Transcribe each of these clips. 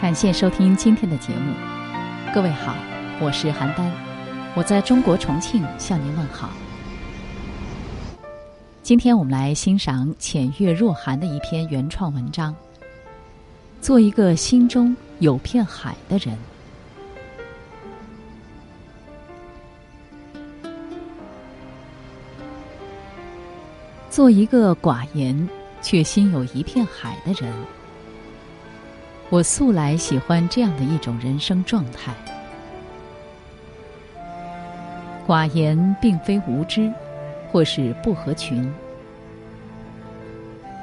感谢收听今天的节目，各位好，我是邯郸，我在中国重庆向您问好。今天我们来欣赏浅月若寒的一篇原创文章。做一个心中有片海的人，做一个寡言却心有一片海的人。我素来喜欢这样的一种人生状态。寡言并非无知。或是不合群，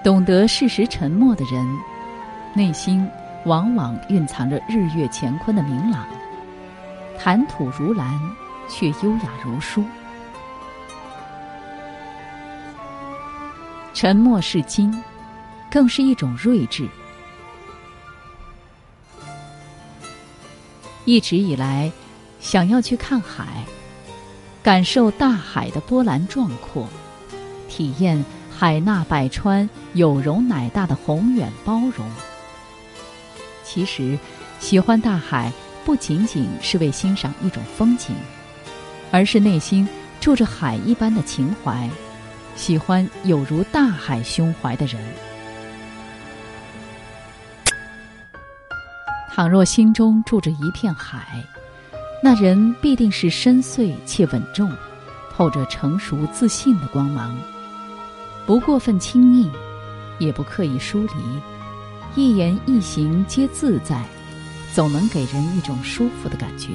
懂得适时沉默的人，内心往往蕴藏着日月乾坤的明朗，谈吐如兰，却优雅如书。沉默是金，更是一种睿智。一直以来，想要去看海。感受大海的波澜壮阔，体验海纳百川、有容乃大的宏远包容。其实，喜欢大海不仅仅是为欣赏一种风景，而是内心住着海一般的情怀，喜欢有如大海胸怀的人。倘若心中住着一片海。那人必定是深邃且稳重，透着成熟自信的光芒，不过分亲昵，也不刻意疏离，一言一行皆自在，总能给人一种舒服的感觉，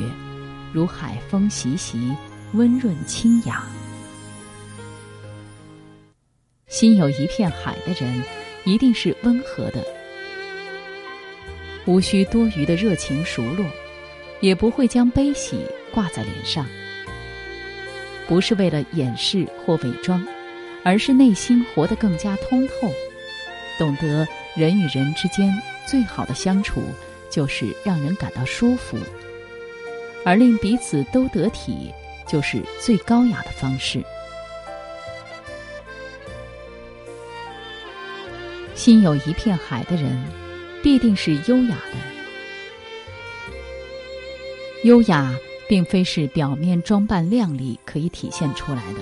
如海风习习，温润清雅。心有一片海的人，一定是温和的，无需多余的热情熟络。也不会将悲喜挂在脸上，不是为了掩饰或伪装，而是内心活得更加通透，懂得人与人之间最好的相处就是让人感到舒服，而令彼此都得体，就是最高雅的方式。心有一片海的人，必定是优雅的。优雅并非是表面装扮靓丽可以体现出来的，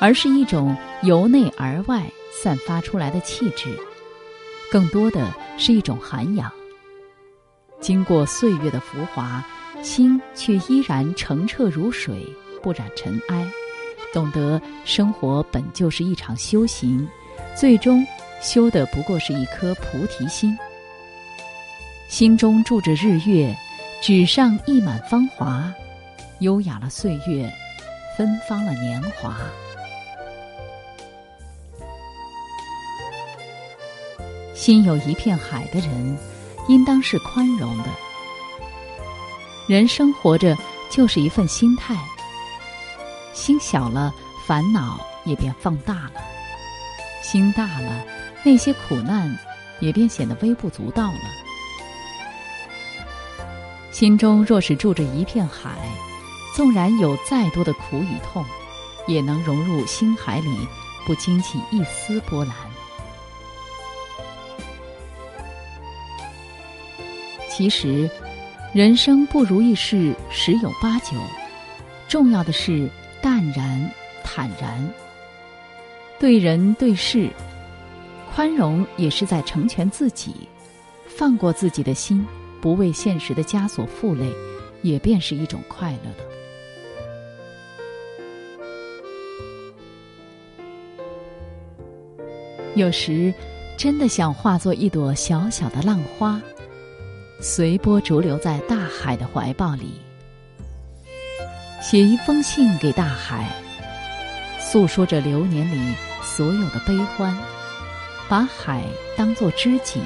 而是一种由内而外散发出来的气质，更多的是一种涵养。经过岁月的浮华，心却依然澄澈如水，不染尘埃。懂得生活本就是一场修行，最终修的不过是一颗菩提心。心中住着日月。纸上溢满芳华，优雅了岁月，芬芳了年华。心有一片海的人，应当是宽容的。人生活着就是一份心态，心小了，烦恼也便放大了；心大了，那些苦难也便显得微不足道了。心中若是住着一片海，纵然有再多的苦与痛，也能融入心海里，不惊起一丝波澜。其实，人生不如意事十有八九，重要的是淡然、坦然，对人对事，宽容也是在成全自己，放过自己的心。不为现实的枷锁负累，也便是一种快乐了。有时，真的想化作一朵小小的浪花，随波逐流在大海的怀抱里，写一封信给大海，诉说着流年里所有的悲欢，把海当作知己，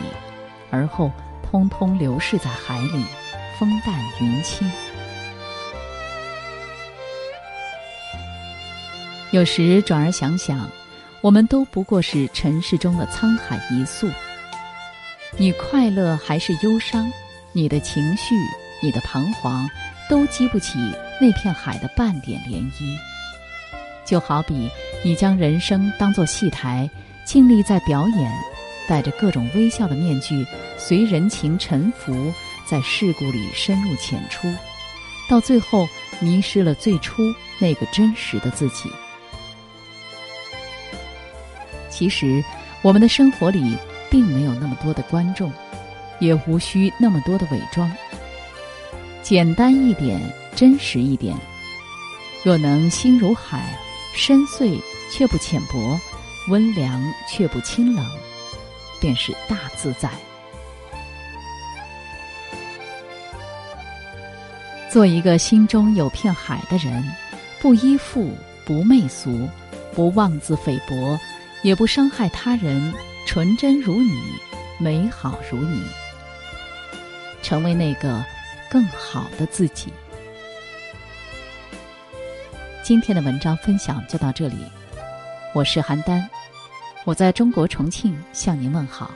而后。通通流逝在海里，风淡云轻。有时转而想想，我们都不过是尘世中的沧海一粟。你快乐还是忧伤，你的情绪、你的彷徨，都激不起那片海的半点涟漪。就好比你将人生当作戏台，尽力在表演，戴着各种微笑的面具，随人情沉浮，在世故里深入浅出，到最后迷失了最初那个真实的自己。其实，我们的生活里并没有那么多的观众，也无需那么多的伪装。简单一点，真实一点。若能心如海，深邃却不浅薄，温良却不清冷，便是大自在。做一个心中有片海的人，不依附，不媚俗，不妄自菲薄，也不伤害他人，纯真如你，美好如你，成为那个更好的自己。今天的文章分享就到这里，我是邯郸，我在中国重庆向您问好。